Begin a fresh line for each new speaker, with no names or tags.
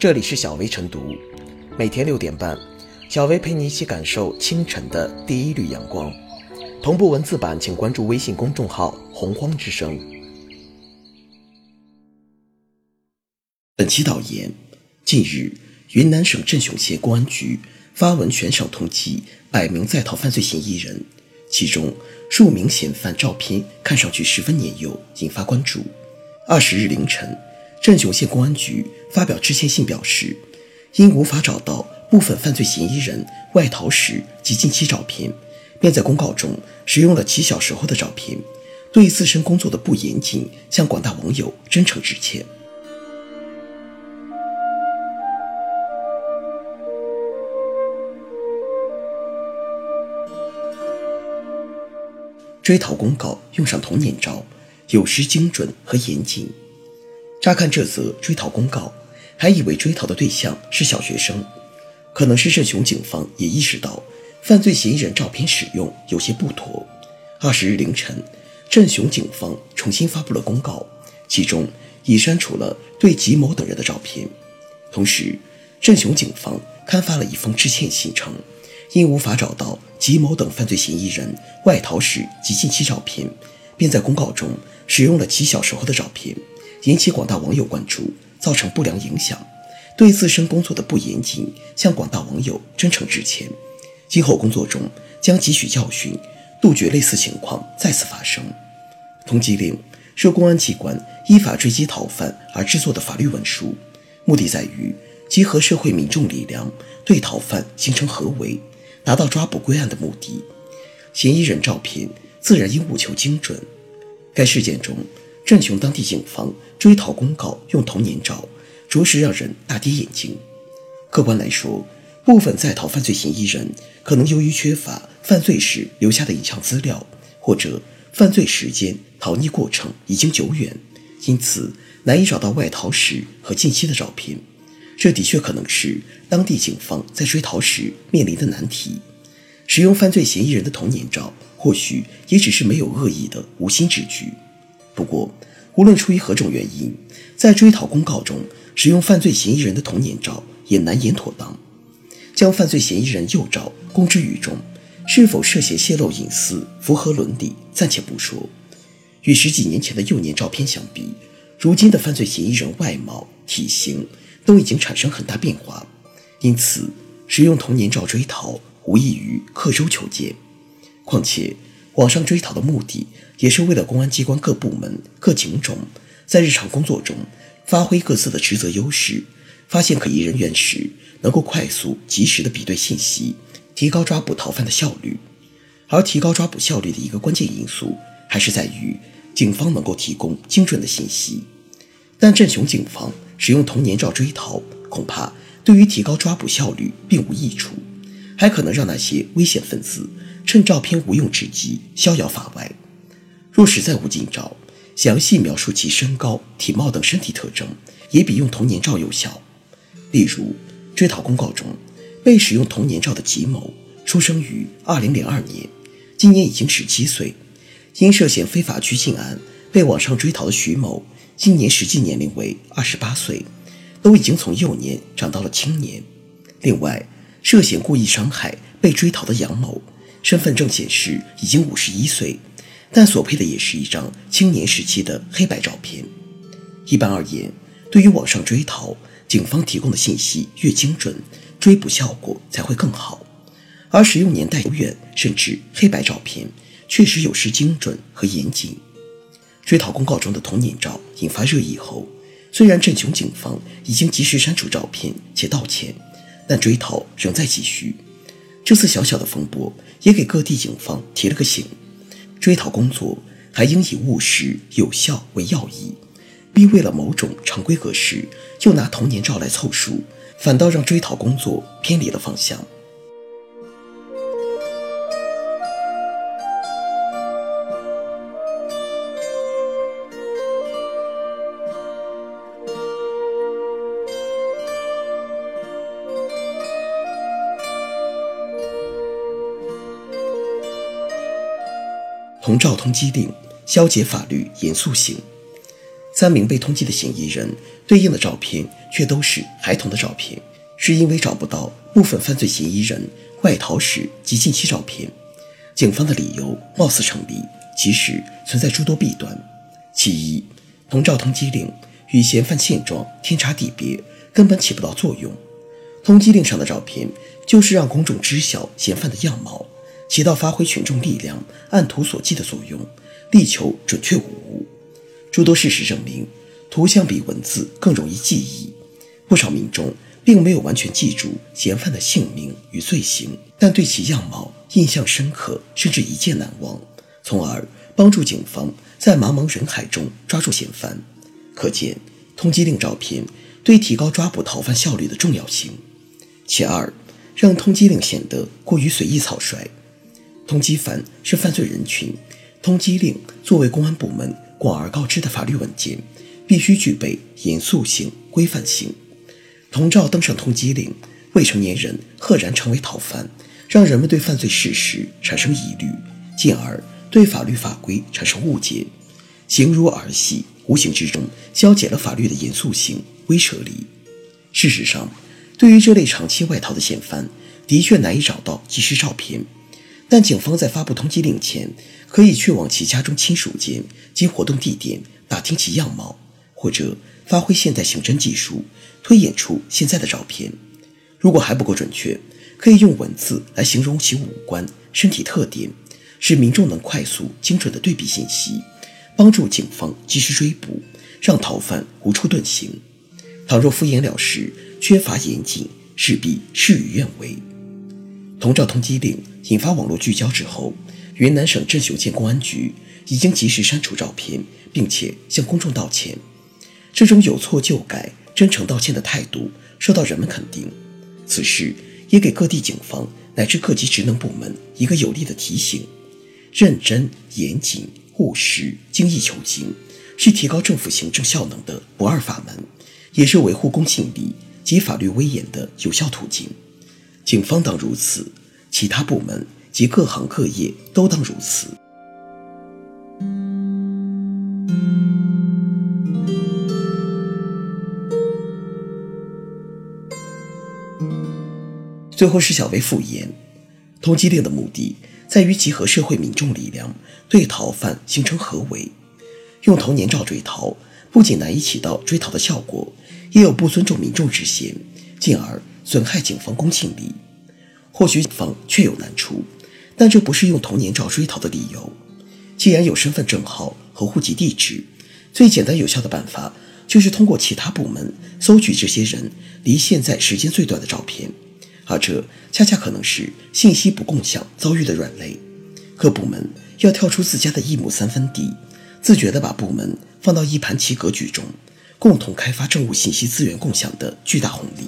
这里是小薇晨读，每天六点半，小薇陪你一起感受清晨的第一缕阳光。同步文字版，请关注微信公众号“洪荒之声”。本期导言：近日，云南省镇雄县公安局发文悬赏通缉百名在逃犯罪嫌疑人，其中数名嫌犯照片看上去十分年幼，引发关注。二十日凌晨。镇雄县公安局发表致歉信表示，因无法找到部分犯罪嫌疑人外逃时及近期照片，便在公告中使用了其小时候的照片，对自身工作的不严谨向广大网友真诚致歉。追逃公告用上童年照，有失精准和严谨。乍看这则追逃公告，还以为追逃的对象是小学生，可能是镇雄警方也意识到犯罪嫌疑人照片使用有些不妥。二十日凌晨，镇雄警方重新发布了公告，其中已删除了对吉某等人的照片。同时，镇雄警方刊发了一封致歉信，称因无法找到吉某等犯罪嫌疑人外逃时及近期照片，便在公告中使用了其小时候的照片。引起广大网友关注，造成不良影响，对自身工作的不严谨，向广大网友真诚致歉。今后工作中将汲取教训，杜绝类似情况再次发生。通缉令是公安机关依法追缉逃犯而制作的法律文书，目的在于集合社会民众力量，对逃犯形成合围，达到抓捕归案的目的。嫌疑人照片自然应务求精准。该事件中。镇雄当地警方追逃公告用童年照，着实让人大跌眼镜。客观来说，部分在逃犯罪嫌疑人可能由于缺乏犯罪时留下的影像资料，或者犯罪时间、逃匿过程已经久远，因此难以找到外逃时和近期的照片。这的确可能是当地警方在追逃时面临的难题。使用犯罪嫌疑人的童年照，或许也只是没有恶意的无心之举。不过，无论出于何种原因，在追逃公告中使用犯罪嫌疑人的童年照也难言妥当。将犯罪嫌疑人幼照公之于众，是否涉嫌泄露隐私、符合伦理，暂且不说。与十几年前的幼年照片相比，如今的犯罪嫌疑人外貌、体型都已经产生很大变化，因此使用童年照追逃无异于刻舟求剑。况且，网上追逃的目的。也是为了公安机关各部门、各警种在日常工作中发挥各自的职责优势，发现可疑人员时能够快速、及时的比对信息，提高抓捕逃犯的效率。而提高抓捕效率的一个关键因素，还是在于警方能够提供精准的信息。但镇雄警方使用童年照追逃，恐怕对于提高抓捕效率并无益处，还可能让那些危险分子趁照片无用之机逍遥法外。若实在无近照，详细描述其身高、体貌等身体特征，也比用童年照有效。例如，追逃公告中被使用童年照的吉某，出生于二零零二年，今年已经十七岁；因涉嫌非法拘禁案被网上追逃的徐某，今年实际年龄为二十八岁，都已经从幼年长到了青年。另外，涉嫌故意伤害被追逃的杨某，身份证显示已经五十一岁。但所配的也是一张青年时期的黑白照片。一般而言，对于网上追逃，警方提供的信息越精准，追捕效果才会更好。而使用年代久远甚至黑白照片，确实有失精准和严谨。追逃公告中的童年照引发热议后，虽然镇雄警方已经及时删除照片且道歉，但追逃仍在继续。这次小小的风波也给各地警方提了个醒。追逃工作还应以务实有效为要义，并为了某种常规格式就拿童年照来凑数，反倒让追逃工作偏离了方向。童照通缉令，消解法律严肃性。三名被通缉的嫌疑人对应的照片却都是孩童的照片，是因为找不到部分犯罪嫌疑人外逃时及近期照片。警方的理由貌似成立，其实存在诸多弊端。其一，同照通缉令与嫌犯现状天差地别，根本起不到作用。通缉令上的照片就是让公众知晓嫌犯的样貌，起到发挥群众力量、按图索骥的作用，力求准确无误。诸多事实证明，图像比文字更容易记忆。不少民众并没有完全记住嫌犯的姓名与罪行，但对其样貌印象深刻，甚至一见难忘，从而帮助警方在茫茫人海中抓住嫌犯。可见，通缉令照片对提高抓捕逃犯效率的重要性。其二，让通缉令显得过于随意草率。通缉犯是犯罪人群，通缉令作为公安部门。广而告之的法律文件必须具备严肃性、规范性。同照登上通缉令，未成年人赫然成为逃犯，让人们对犯罪事实产生疑虑，进而对法律法规产生误解，形如儿戏，无形之中消解了法律的严肃性、威慑力。事实上，对于这类长期外逃的嫌犯，的确难以找到即时照片。但警方在发布通缉令前，可以去往其家中亲属间及活动地点打听其样貌，或者发挥现代刑侦技术推演出现在的照片。如果还不够准确，可以用文字来形容其五官、身体特点，使民众能快速、精准的对比信息，帮助警方及时追捕，让逃犯无处遁形。倘若敷衍了事、缺乏严谨，势必事与愿违。同照通缉令引发网络聚焦之后，云南省镇雄县公安局已经及时删除照片，并且向公众道歉。这种有错就改、真诚道歉的态度受到人们肯定。此事也给各地警方乃至各级职能部门一个有力的提醒：认真、严谨、务实、精益求精，是提高政府行政效能的不二法门，也是维护公信力及法律威严的有效途径。警方当如此，其他部门及各行各业都当如此。最后是小薇复言，通缉令的目的在于集合社会民众力量，对逃犯形成合围。用童年照追逃，不仅难以起到追逃的效果，也有不尊重民众之嫌，进而。损害警方公信力，或许警方确有难处，但这不是用童年照追逃的理由。既然有身份证号和户籍地址，最简单有效的办法就是通过其他部门搜取这些人离现在时间最短的照片，而这恰恰可能是信息不共享遭遇的软肋。各部门要跳出自家的一亩三分地，自觉地把部门放到一盘棋格局中，共同开发政务信息资源共享的巨大红利。